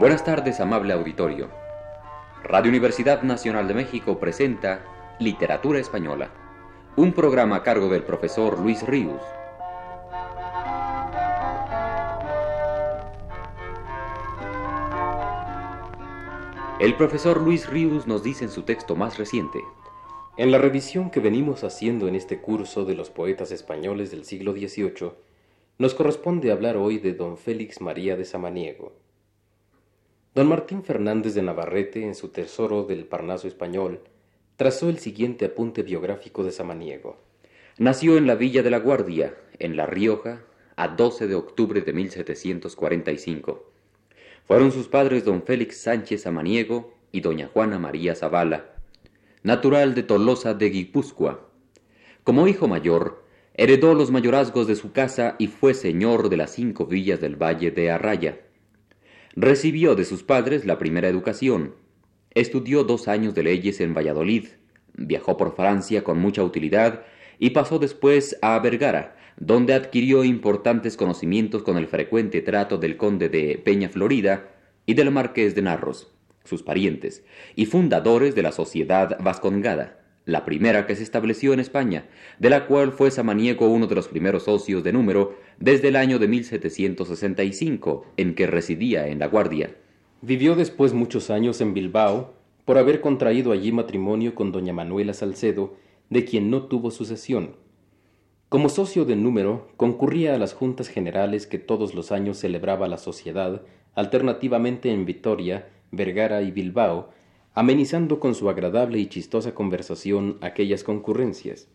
Buenas tardes, amable auditorio. Radio Universidad Nacional de México presenta Literatura Española, un programa a cargo del profesor Luis Ríos. El profesor Luis Ríos nos dice en su texto más reciente, En la revisión que venimos haciendo en este curso de los poetas españoles del siglo XVIII, nos corresponde hablar hoy de don Félix María de Samaniego. Don Martín Fernández de Navarrete, en su Tesoro del Parnaso Español, trazó el siguiente apunte biográfico de Samaniego. Nació en la Villa de la Guardia, en La Rioja, a 12 de octubre de 1745. Fueron sus padres don Félix Sánchez Samaniego y doña Juana María Zavala, natural de Tolosa de Guipúzcoa. Como hijo mayor, heredó los mayorazgos de su casa y fue señor de las cinco villas del Valle de Arraya. Recibió de sus padres la primera educación. Estudió dos años de leyes en Valladolid, viajó por Francia con mucha utilidad y pasó después a Vergara, donde adquirió importantes conocimientos con el frecuente trato del conde de Peña Florida y del marqués de Narros, sus parientes, y fundadores de la Sociedad Vascongada, la primera que se estableció en España, de la cual fue Samaniego uno de los primeros socios de número desde el año de 1765, en que residía en La Guardia. Vivió después muchos años en Bilbao, por haber contraído allí matrimonio con doña Manuela Salcedo, de quien no tuvo sucesión. Como socio de número, concurría a las juntas generales que todos los años celebraba la sociedad, alternativamente en Vitoria, Vergara y Bilbao, amenizando con su agradable y chistosa conversación aquellas concurrencias.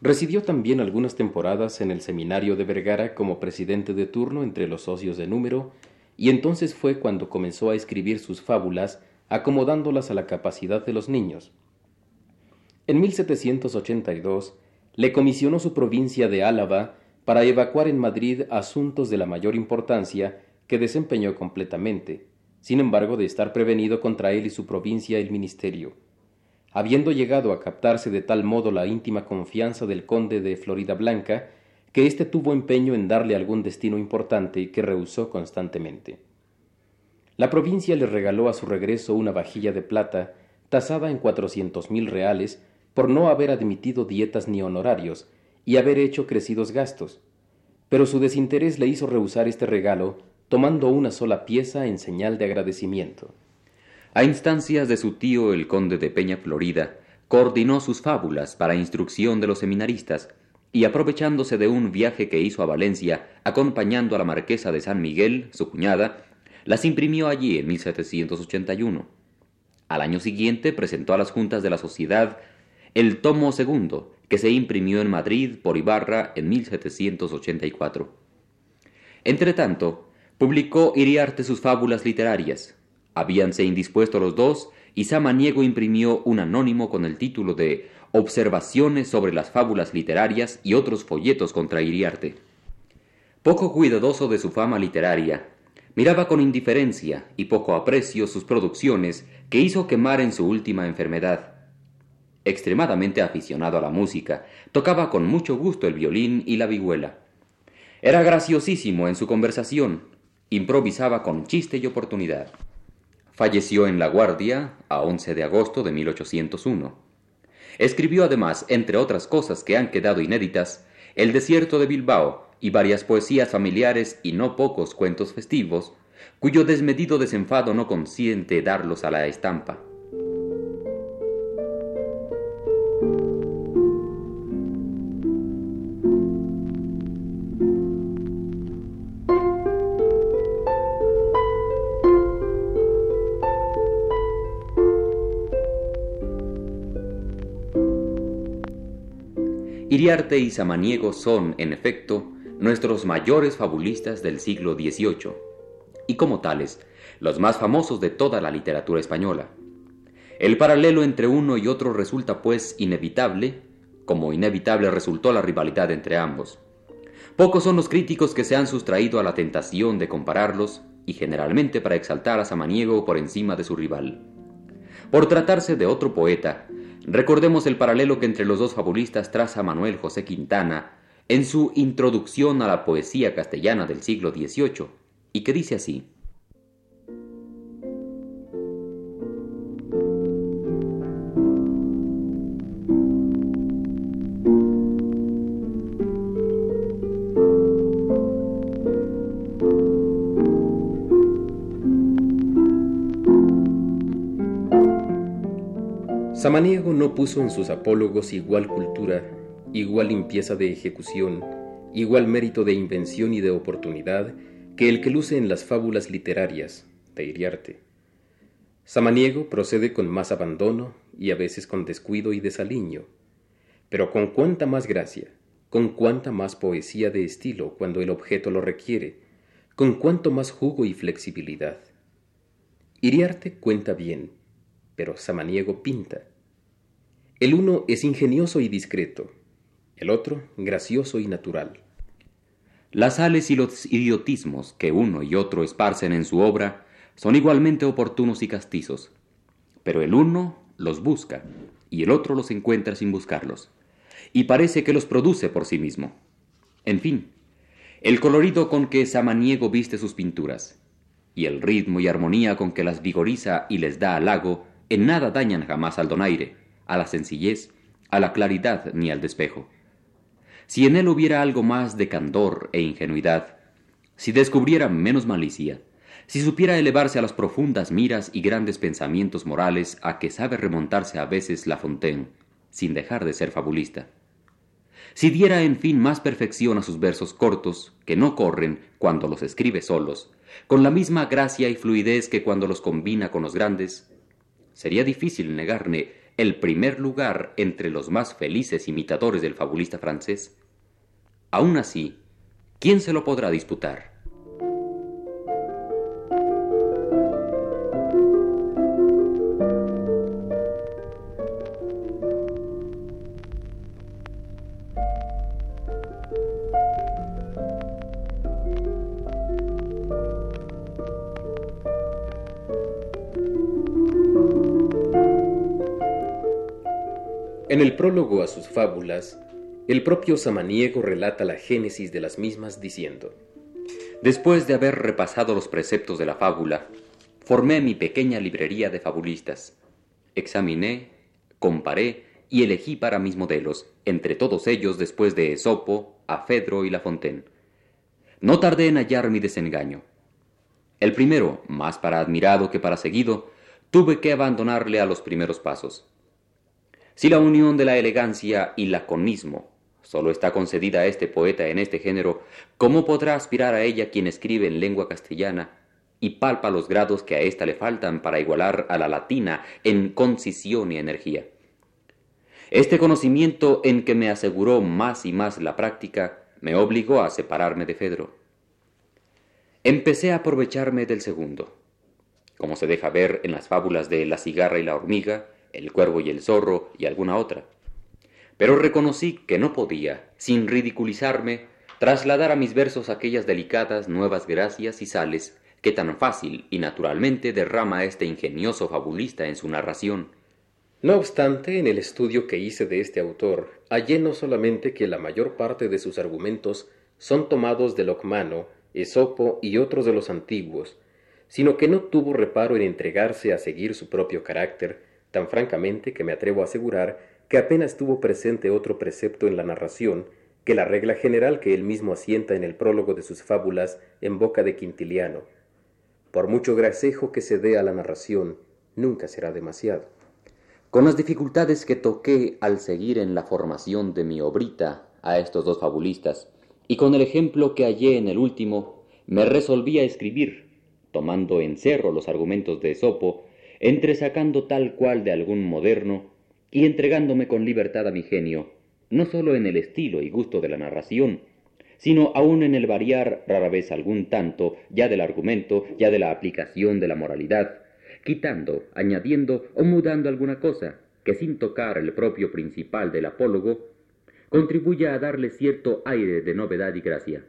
Residió también algunas temporadas en el seminario de Vergara como presidente de turno entre los socios de número, y entonces fue cuando comenzó a escribir sus fábulas, acomodándolas a la capacidad de los niños. En 1782 le comisionó su provincia de Álava para evacuar en Madrid asuntos de la mayor importancia que desempeñó completamente, sin embargo de estar prevenido contra él y su provincia el ministerio. Habiendo llegado a captarse de tal modo la íntima confianza del conde de Florida Blanca, que éste tuvo empeño en darle algún destino importante que rehusó constantemente. La provincia le regaló a su regreso una vajilla de plata, tasada en cuatrocientos mil reales, por no haber admitido dietas ni honorarios, y haber hecho crecidos gastos. Pero su desinterés le hizo rehusar este regalo, tomando una sola pieza en señal de agradecimiento. A instancias de su tío el conde de Peña Florida, coordinó sus fábulas para instrucción de los seminaristas, y aprovechándose de un viaje que hizo a Valencia, acompañando a la marquesa de San Miguel, su cuñada, las imprimió allí en 1781. Al año siguiente presentó a las juntas de la sociedad el tomo segundo, que se imprimió en Madrid por Ibarra en 1784. Entretanto, publicó Iriarte sus fábulas literarias. Habíanse indispuesto los dos y Samaniego imprimió un anónimo con el título de Observaciones sobre las fábulas literarias y otros folletos contra Iriarte. Poco cuidadoso de su fama literaria, miraba con indiferencia y poco aprecio sus producciones que hizo quemar en su última enfermedad. Extremadamente aficionado a la música, tocaba con mucho gusto el violín y la vihuela. Era graciosísimo en su conversación, improvisaba con chiste y oportunidad. Falleció en La Guardia a 11 de agosto de 1801. Escribió además, entre otras cosas que han quedado inéditas, El desierto de Bilbao y varias poesías familiares y no pocos cuentos festivos, cuyo desmedido desenfado no consiente darlos a la estampa. Iriarte y Samaniego son, en efecto, nuestros mayores fabulistas del siglo XVIII, y como tales, los más famosos de toda la literatura española. El paralelo entre uno y otro resulta, pues, inevitable, como inevitable resultó la rivalidad entre ambos. Pocos son los críticos que se han sustraído a la tentación de compararlos, y generalmente para exaltar a Samaniego por encima de su rival. Por tratarse de otro poeta, Recordemos el paralelo que entre los dos fabulistas traza Manuel José Quintana en su introducción a la poesía castellana del siglo XVIII, y que dice así. Samaniego no puso en sus apólogos igual cultura, igual limpieza de ejecución, igual mérito de invención y de oportunidad que el que luce en las fábulas literarias de Iriarte. Samaniego procede con más abandono y a veces con descuido y desaliño, pero con cuánta más gracia, con cuánta más poesía de estilo cuando el objeto lo requiere, con cuánto más jugo y flexibilidad. Iriarte cuenta bien, pero Samaniego pinta. El uno es ingenioso y discreto, el otro gracioso y natural. Las sales y los idiotismos que uno y otro esparcen en su obra son igualmente oportunos y castizos, pero el uno los busca y el otro los encuentra sin buscarlos, y parece que los produce por sí mismo. En fin, el colorido con que Samaniego viste sus pinturas, y el ritmo y armonía con que las vigoriza y les da halago, en nada dañan jamás al donaire, a la sencillez, a la claridad ni al despejo. Si en él hubiera algo más de candor e ingenuidad, si descubriera menos malicia, si supiera elevarse a las profundas miras y grandes pensamientos morales a que sabe remontarse a veces La Fontaine, sin dejar de ser fabulista. Si diera en fin más perfección a sus versos cortos, que no corren cuando los escribe solos, con la misma gracia y fluidez que cuando los combina con los grandes, sería difícil negarle el primer lugar entre los más felices imitadores del fabulista francés. Aún así, ¿quién se lo podrá disputar? En el prólogo a sus fábulas, el propio Samaniego relata la génesis de las mismas diciendo, Después de haber repasado los preceptos de la fábula, formé mi pequeña librería de fabulistas. Examiné, comparé y elegí para mis modelos, entre todos ellos después de Esopo, a Fedro y La Fontaine. No tardé en hallar mi desengaño. El primero, más para admirado que para seguido, tuve que abandonarle a los primeros pasos. Si la unión de la elegancia y laconismo solo está concedida a este poeta en este género, ¿cómo podrá aspirar a ella quien escribe en lengua castellana y palpa los grados que a ésta le faltan para igualar a la latina en concisión y energía? Este conocimiento en que me aseguró más y más la práctica me obligó a separarme de Fedro. Empecé a aprovecharme del segundo. Como se deja ver en las fábulas de La cigarra y la hormiga, el cuervo y el zorro y alguna otra. Pero reconocí que no podía, sin ridiculizarme, trasladar a mis versos aquellas delicadas nuevas gracias y sales que tan fácil y naturalmente derrama este ingenioso fabulista en su narración. No obstante, en el estudio que hice de este autor, hallé no solamente que la mayor parte de sus argumentos son tomados de Locmano, Esopo y otros de los antiguos, sino que no tuvo reparo en entregarse a seguir su propio carácter, tan francamente que me atrevo a asegurar que apenas tuvo presente otro precepto en la narración que la regla general que él mismo asienta en el prólogo de sus fábulas en boca de Quintiliano. Por mucho gracejo que se dé a la narración, nunca será demasiado. Con las dificultades que toqué al seguir en la formación de mi obrita a estos dos fabulistas, y con el ejemplo que hallé en el último, me resolví a escribir, tomando en cerro los argumentos de Esopo entresacando tal cual de algún moderno y entregándome con libertad a mi genio, no sólo en el estilo y gusto de la narración, sino aun en el variar rara vez algún tanto ya del argumento, ya de la aplicación de la moralidad, quitando, añadiendo o mudando alguna cosa que sin tocar el propio principal del apólogo, contribuya a darle cierto aire de novedad y gracia.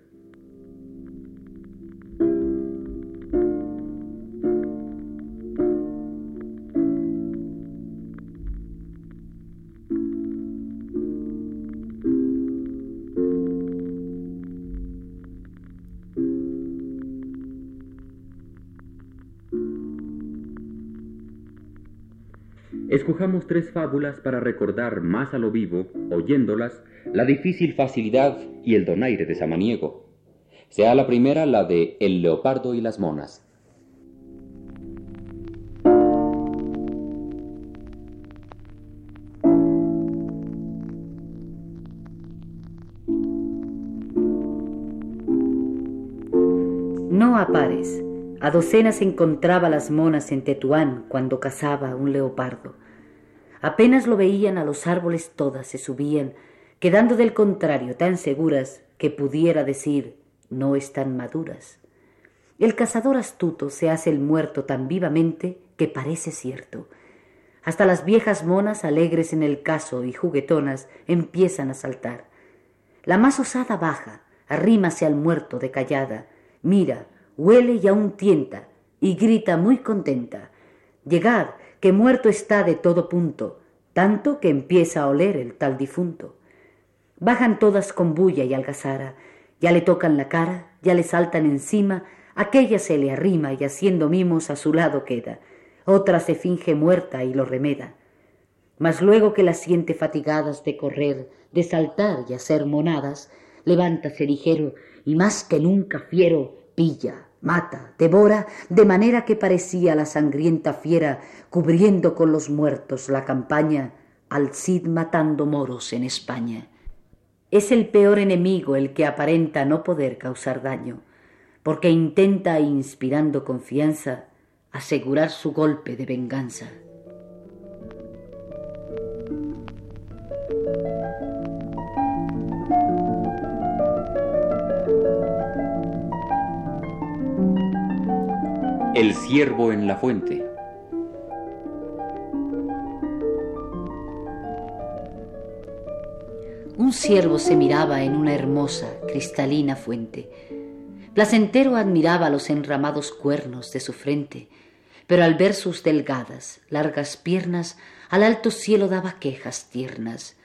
Escojamos tres fábulas para recordar más a lo vivo, oyéndolas, la difícil facilidad y el donaire de Samaniego. Sea la primera la de El leopardo y las monas. No a pares. A docenas encontraba las monas en Tetuán cuando cazaba un leopardo. Apenas lo veían a los árboles todas se subían, quedando del contrario tan seguras que pudiera decir no están maduras. El cazador astuto se hace el muerto tan vivamente que parece cierto. Hasta las viejas monas alegres en el caso y juguetonas empiezan a saltar. La más osada baja, arrímase al muerto de callada, mira, huele y aún tienta, y grita muy contenta. Llegad, que muerto está de todo punto, tanto que empieza a oler el tal difunto. Bajan todas con bulla y algazara, ya le tocan la cara, ya le saltan encima, aquella se le arrima y haciendo mimos a su lado queda, otra se finge muerta y lo remeda. Mas luego que las siente fatigadas de correr, de saltar y hacer monadas, levántase ligero y más que nunca fiero, pilla, mata, devora, de manera que parecía la sangrienta fiera cubriendo con los muertos la campaña, al Cid matando moros en España. Es el peor enemigo el que aparenta no poder causar daño, porque intenta, inspirando confianza, asegurar su golpe de venganza. El ciervo en la fuente. Un ciervo se miraba en una hermosa, cristalina fuente. Placentero admiraba los enramados cuernos de su frente, pero al ver sus delgadas, largas piernas, al alto cielo daba quejas tiernas.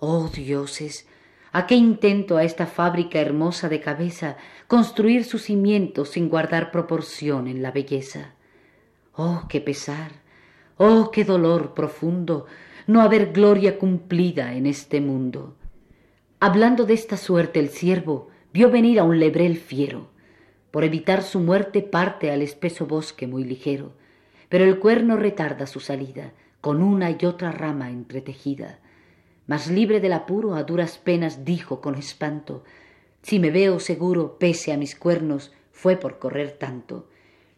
Oh dioses, ¿A qué intento a esta fábrica hermosa de cabeza construir sus cimientos sin guardar proporción en la belleza? Oh, qué pesar, oh, qué dolor profundo no haber gloria cumplida en este mundo. Hablando de esta suerte el siervo vio venir a un lebrel fiero. Por evitar su muerte parte al espeso bosque muy ligero, pero el cuerno retarda su salida con una y otra rama entretejida mas libre del apuro a duras penas dijo con espanto si me veo seguro pese a mis cuernos fue por correr tanto.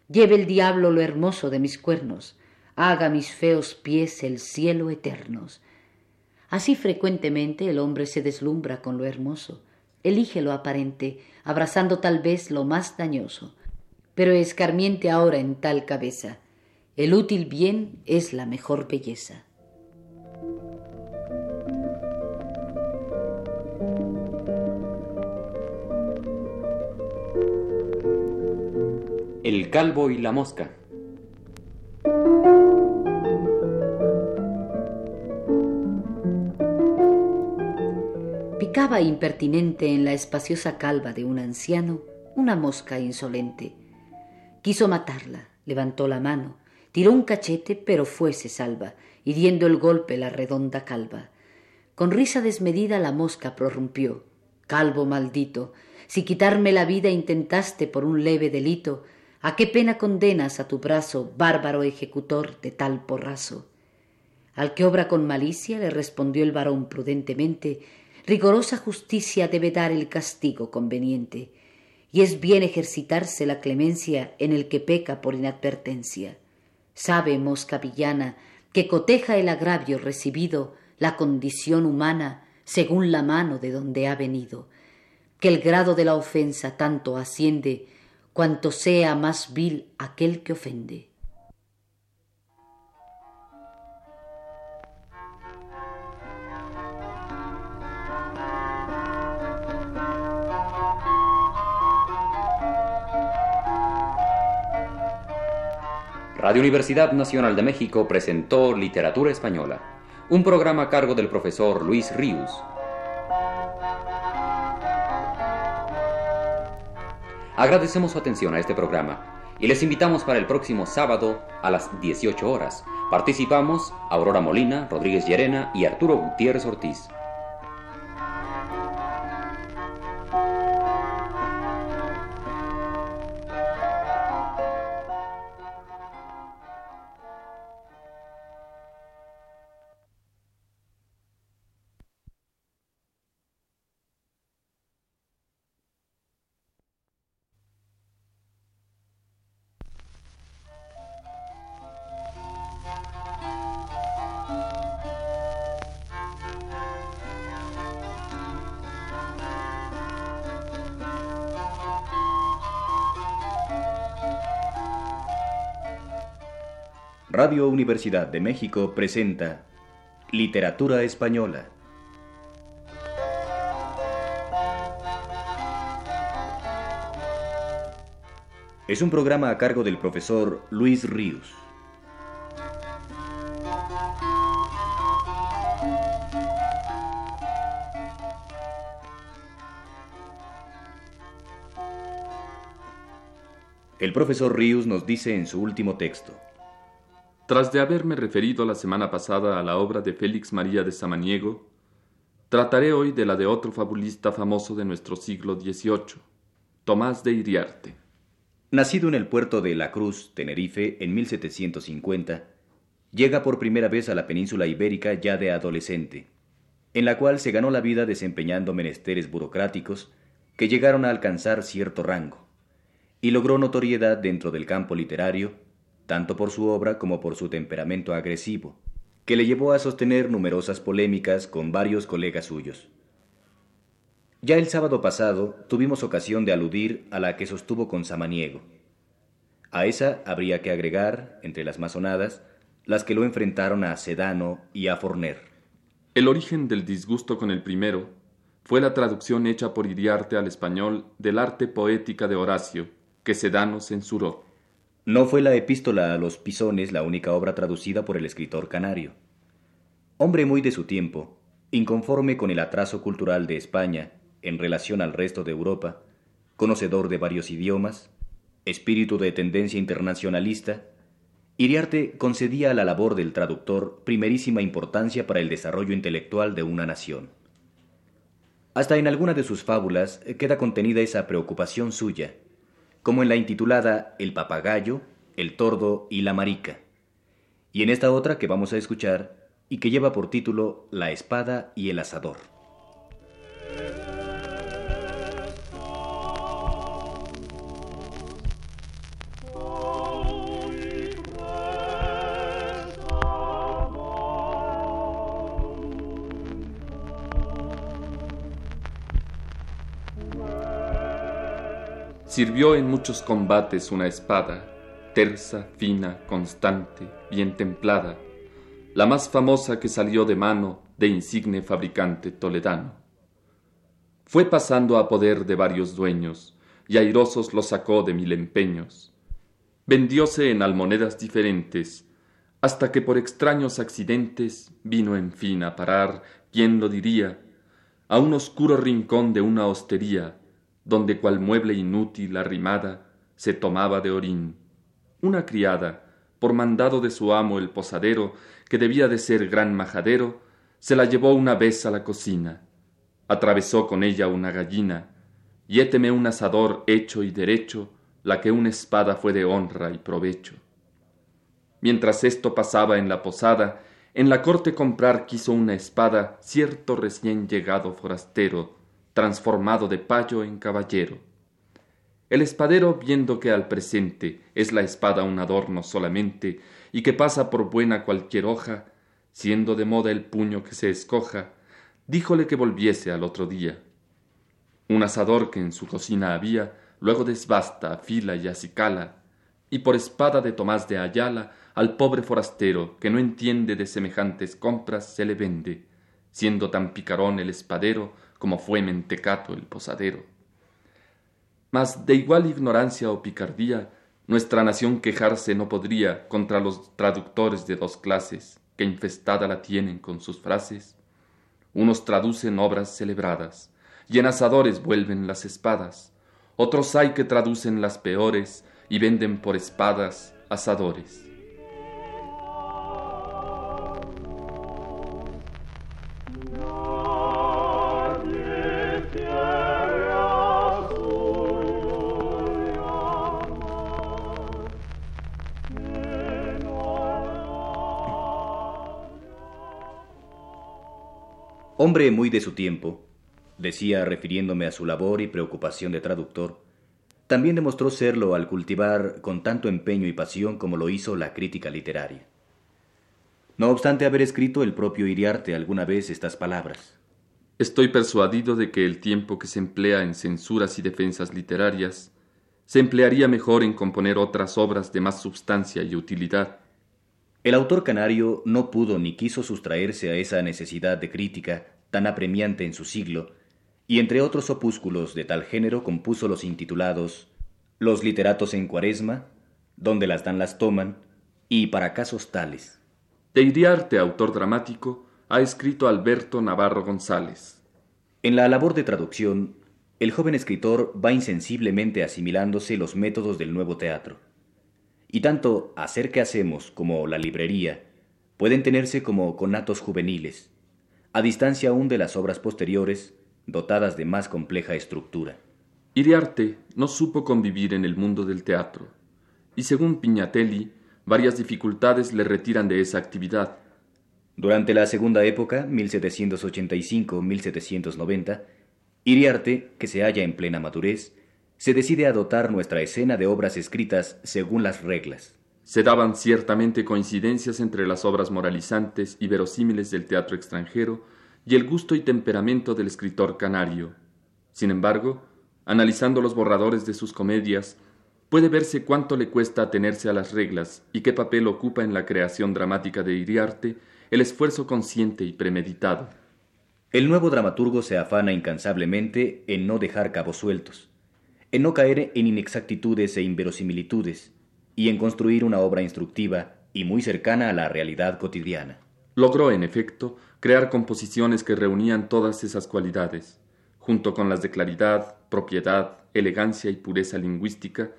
Lleve el diablo lo hermoso de mis cuernos haga mis feos pies el cielo eternos así frecuentemente el hombre se deslumbra con lo hermoso elige lo aparente abrazando tal vez lo más dañoso pero escarmiente ahora en tal cabeza. El útil bien es la mejor belleza El calvo y la mosca. Picaba impertinente en la espaciosa calva de un anciano una mosca insolente. Quiso matarla, levantó la mano, tiró un cachete, pero fuese salva, hiriendo el golpe la redonda calva. Con risa desmedida la mosca prorrumpió. Calvo maldito, si quitarme la vida intentaste por un leve delito, ¿A qué pena condenas a tu brazo, bárbaro ejecutor de tal porrazo? Al que obra con malicia, le respondió el varón prudentemente, rigorosa justicia debe dar el castigo conveniente, y es bien ejercitarse la clemencia en el que peca por inadvertencia. Sabe, mosca villana, que coteja el agravio recibido la condición humana según la mano de donde ha venido, que el grado de la ofensa tanto asciende cuanto sea más vil aquel que ofende. Radio Universidad Nacional de México presentó Literatura Española, un programa a cargo del profesor Luis Ríos. Agradecemos su atención a este programa y les invitamos para el próximo sábado a las 18 horas. Participamos Aurora Molina, Rodríguez Llerena y Arturo Gutiérrez Ortiz. Radio Universidad de México presenta Literatura Española. Es un programa a cargo del profesor Luis Ríos. El profesor Ríos nos dice en su último texto. Tras de haberme referido la semana pasada a la obra de Félix María de Samaniego, trataré hoy de la de otro fabulista famoso de nuestro siglo XVIII, Tomás de Iriarte. Nacido en el puerto de La Cruz, Tenerife, en 1750, llega por primera vez a la península ibérica ya de adolescente, en la cual se ganó la vida desempeñando menesteres burocráticos que llegaron a alcanzar cierto rango, y logró notoriedad dentro del campo literario tanto por su obra como por su temperamento agresivo, que le llevó a sostener numerosas polémicas con varios colegas suyos. Ya el sábado pasado tuvimos ocasión de aludir a la que sostuvo con Samaniego. A esa habría que agregar, entre las masonadas, las que lo enfrentaron a Sedano y a Forner. El origen del disgusto con el primero fue la traducción hecha por Iriarte al español del arte poética de Horacio, que Sedano censuró. No fue la epístola a los pisones la única obra traducida por el escritor canario. Hombre muy de su tiempo, inconforme con el atraso cultural de España en relación al resto de Europa, conocedor de varios idiomas, espíritu de tendencia internacionalista, Iriarte concedía a la labor del traductor primerísima importancia para el desarrollo intelectual de una nación. Hasta en alguna de sus fábulas queda contenida esa preocupación suya, como en la intitulada El papagayo, el tordo y la marica, y en esta otra que vamos a escuchar y que lleva por título La espada y el asador. Sirvió en muchos combates una espada, tersa, fina, constante, bien templada, la más famosa que salió de mano de insigne fabricante toledano. Fue pasando a poder de varios dueños, y airosos lo sacó de mil empeños. Vendióse en almonedas diferentes, hasta que por extraños accidentes vino en fin a parar, ¿quién lo diría?, a un oscuro rincón de una hostería, donde cual mueble inútil arrimada se tomaba de orín. Una criada, por mandado de su amo el posadero, que debía de ser gran majadero, se la llevó una vez a la cocina, atravesó con ella una gallina, y éteme un asador hecho y derecho, la que una espada fue de honra y provecho. Mientras esto pasaba en la posada, en la corte comprar quiso una espada cierto recién llegado forastero, transformado de payo en caballero. El espadero, viendo que al presente es la espada un adorno solamente, y que pasa por buena cualquier hoja, siendo de moda el puño que se escoja, díjole que volviese al otro día. Un asador que en su cocina había, luego desbasta, afila y acicala, y por espada de Tomás de Ayala, al pobre forastero, que no entiende de semejantes compras, se le vende, siendo tan picarón el espadero, como fue Mentecato el posadero. Mas de igual ignorancia o picardía, nuestra nación quejarse no podría contra los traductores de dos clases, que infestada la tienen con sus frases. Unos traducen obras celebradas, y en asadores vuelven las espadas, otros hay que traducen las peores y venden por espadas asadores. Hombre muy de su tiempo, decía refiriéndome a su labor y preocupación de traductor, también demostró serlo al cultivar con tanto empeño y pasión como lo hizo la crítica literaria. No obstante haber escrito el propio Iriarte alguna vez estas palabras. Estoy persuadido de que el tiempo que se emplea en censuras y defensas literarias se emplearía mejor en componer otras obras de más substancia y utilidad, El autor canario no pudo ni quiso sustraerse a esa necesidad de crítica tan apremiante en su siglo, y entre otros opúsculos de tal género compuso los intitulados Los literatos en cuaresma, Donde las dan las toman, y Para casos tales. De Iriarte, autor dramático, ha escrito Alberto Navarro González. En la labor de traducción, el joven escritor va insensiblemente asimilándose los métodos del nuevo teatro. Y tanto hacer que hacemos como la librería pueden tenerse como conatos juveniles, a distancia aún de las obras posteriores, dotadas de más compleja estructura. Iriarte no supo convivir en el mundo del teatro, y según Piñatelli, varias dificultades le retiran de esa actividad. Durante la segunda época, 1785-1790, Iriarte, que se halla en plena madurez, se decide a dotar nuestra escena de obras escritas según las reglas. Se daban ciertamente coincidencias entre las obras moralizantes y verosímiles del teatro extranjero y el gusto y temperamento del escritor canario. Sin embargo, analizando los borradores de sus comedias, puede verse cuánto le cuesta atenerse a las reglas y qué papel ocupa en la creación dramática de Iriarte el esfuerzo consciente y premeditado. El nuevo dramaturgo se afana incansablemente en no dejar cabos sueltos, en no caer en inexactitudes e inverosimilitudes, y en construir una obra instructiva y muy cercana a la realidad cotidiana. Logró, en efecto, crear composiciones que reunían todas esas cualidades, junto con las de claridad, propiedad, elegancia y pureza lingüística.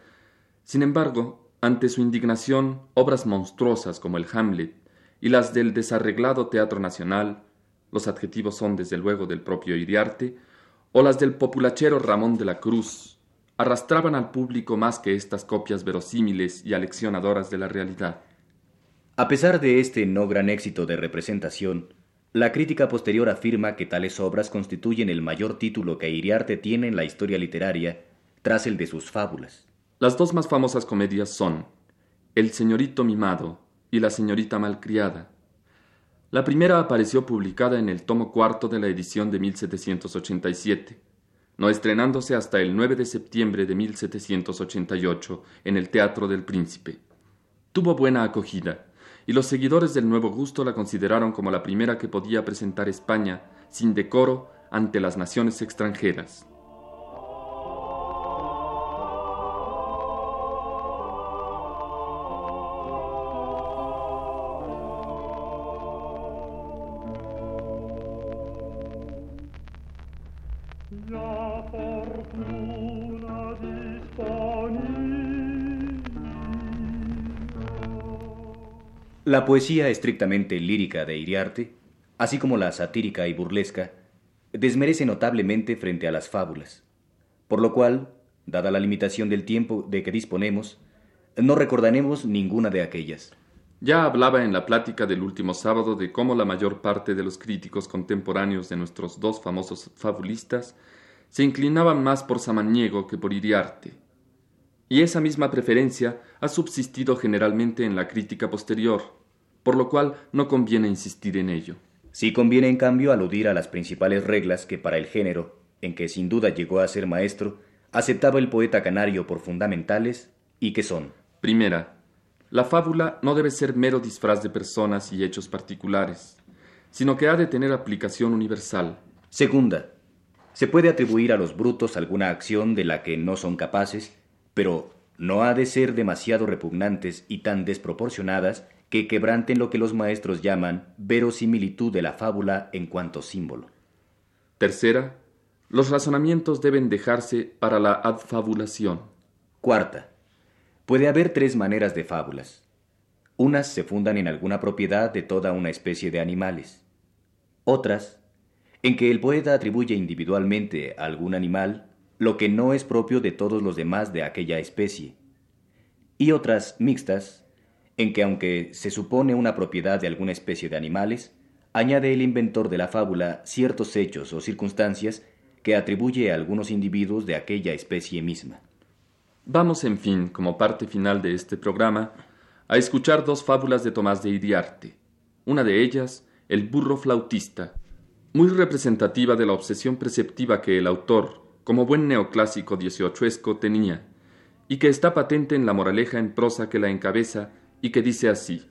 Sin embargo, ante su indignación, obras monstruosas como el Hamlet y las del desarreglado Teatro Nacional, los adjetivos son desde luego del propio Iriarte, o las del populachero Ramón de la Cruz, arrastraban al público más que estas copias verosímiles y aleccionadoras de la realidad. A pesar de este no gran éxito de representación, la crítica posterior afirma que tales obras constituyen el mayor título que Iriarte tiene en la historia literaria, tras el de sus fábulas. Las dos más famosas comedias son El señorito mimado y La señorita malcriada. La primera apareció publicada en el tomo cuarto de la edición de 1787 no estrenándose hasta el 9 de septiembre de 1788 en el Teatro del Príncipe. Tuvo buena acogida, y los seguidores del nuevo gusto la consideraron como la primera que podía presentar España sin decoro ante las naciones extranjeras. La poesía estrictamente lírica de Iriarte, así como la satírica y burlesca, desmerece notablemente frente a las fábulas, por lo cual, dada la limitación del tiempo de que disponemos, no recordaremos ninguna de aquellas. Ya hablaba en la plática del último sábado de cómo la mayor parte de los críticos contemporáneos de nuestros dos famosos fabulistas se inclinaban más por Samaniego que por Iriarte. Y esa misma preferencia ha subsistido generalmente en la crítica posterior, por lo cual no conviene insistir en ello. Sí conviene, en cambio, aludir a las principales reglas que para el género, en que sin duda llegó a ser maestro, aceptaba el poeta canario por fundamentales y que son. Primera, la fábula no debe ser mero disfraz de personas y hechos particulares, sino que ha de tener aplicación universal. Segunda, se puede atribuir a los brutos alguna acción de la que no son capaces, pero no ha de ser demasiado repugnantes y tan desproporcionadas que quebranten lo que los maestros llaman verosimilitud de la fábula en cuanto símbolo. Tercera, los razonamientos deben dejarse para la adfabulación. Cuarta, puede haber tres maneras de fábulas. Unas se fundan en alguna propiedad de toda una especie de animales. Otras, en que el poeta atribuye individualmente a algún animal lo que no es propio de todos los demás de aquella especie. Y otras mixtas, en que aunque se supone una propiedad de alguna especie de animales, añade el inventor de la fábula ciertos hechos o circunstancias que atribuye a algunos individuos de aquella especie misma. Vamos, en fin, como parte final de este programa, a escuchar dos fábulas de Tomás de Iriarte. Una de ellas, El burro flautista, muy representativa de la obsesión preceptiva que el autor, como buen neoclásico dieciochoesco, tenía, y que está patente en la moraleja en prosa que la encabeza y que dice así.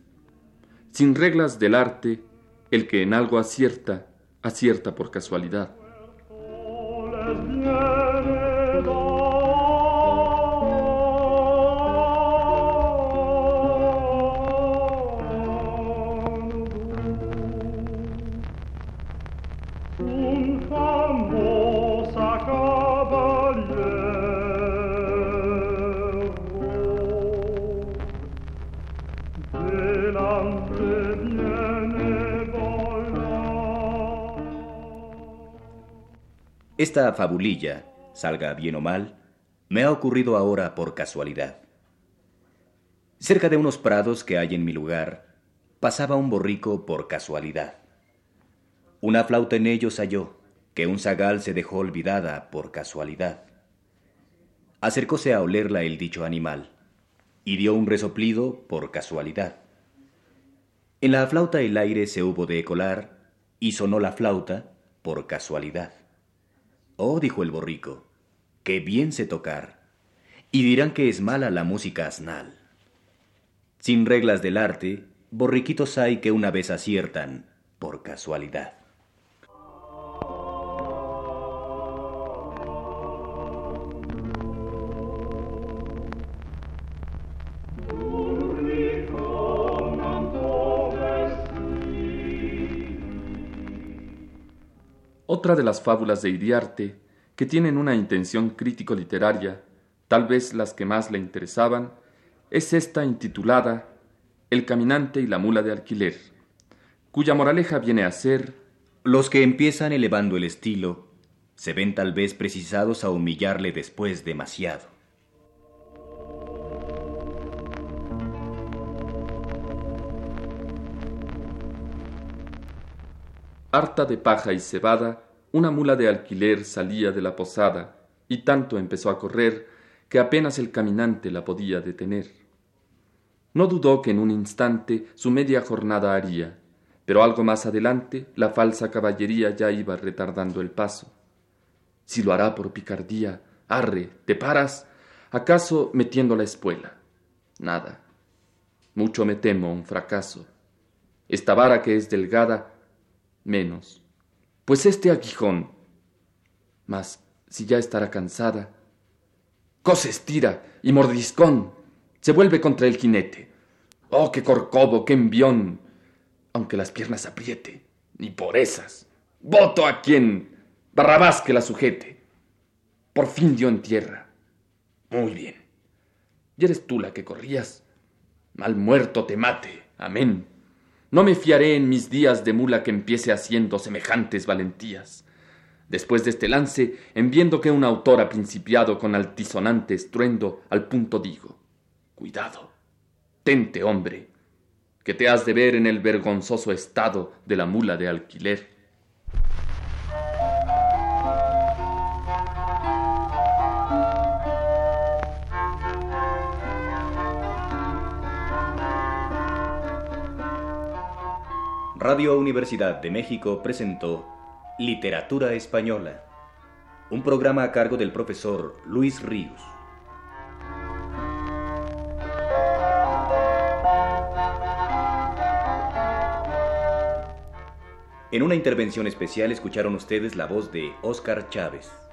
Sin reglas del arte, el que en algo acierta, acierta por casualidad. Esta fabulilla, salga bien o mal, me ha ocurrido ahora por casualidad. Cerca de unos prados que hay en mi lugar, pasaba un borrico por casualidad. Una flauta en ellos halló, que un zagal se dejó olvidada por casualidad. Acercóse a olerla el dicho animal, y dio un resoplido por casualidad. En la flauta el aire se hubo de colar, y sonó la flauta por casualidad. Oh, dijo el borrico, qué bien sé tocar. Y dirán que es mala la música asnal. Sin reglas del arte, borriquitos hay que una vez aciertan por casualidad. Otra de las fábulas de Iriarte, que tienen una intención crítico-literaria, tal vez las que más le interesaban, es esta intitulada El caminante y la mula de alquiler, cuya moraleja viene a ser Los que empiezan elevando el estilo se ven tal vez precisados a humillarle después demasiado. Harta de paja y cebada, una mula de alquiler salía de la posada, y tanto empezó a correr que apenas el caminante la podía detener. No dudó que en un instante su media jornada haría, pero algo más adelante la falsa caballería ya iba retardando el paso. Si lo hará por picardía, arre, ¿te paras? ¿Acaso metiendo la espuela? Nada. Mucho me temo un fracaso. Esta vara que es delgada menos. Pues este aguijón. Mas si ya estará cansada. Cose estira y mordiscón. Se vuelve contra el jinete. Oh, qué corcovo, qué envión. Aunque las piernas apriete, ni por esas. Voto a quien Barrabás que la sujete. Por fin dio en tierra. Muy bien. Y eres tú la que corrías. Mal muerto te mate. Amén. No me fiaré en mis días de mula que empiece haciendo semejantes valentías. Después de este lance, en viendo que un autor ha principiado con altisonante estruendo, al punto digo, cuidado, tente, hombre, que te has de ver en el vergonzoso estado de la mula de alquiler. Radio Universidad de México presentó Literatura Española, un programa a cargo del profesor Luis Ríos. En una intervención especial escucharon ustedes la voz de Óscar Chávez.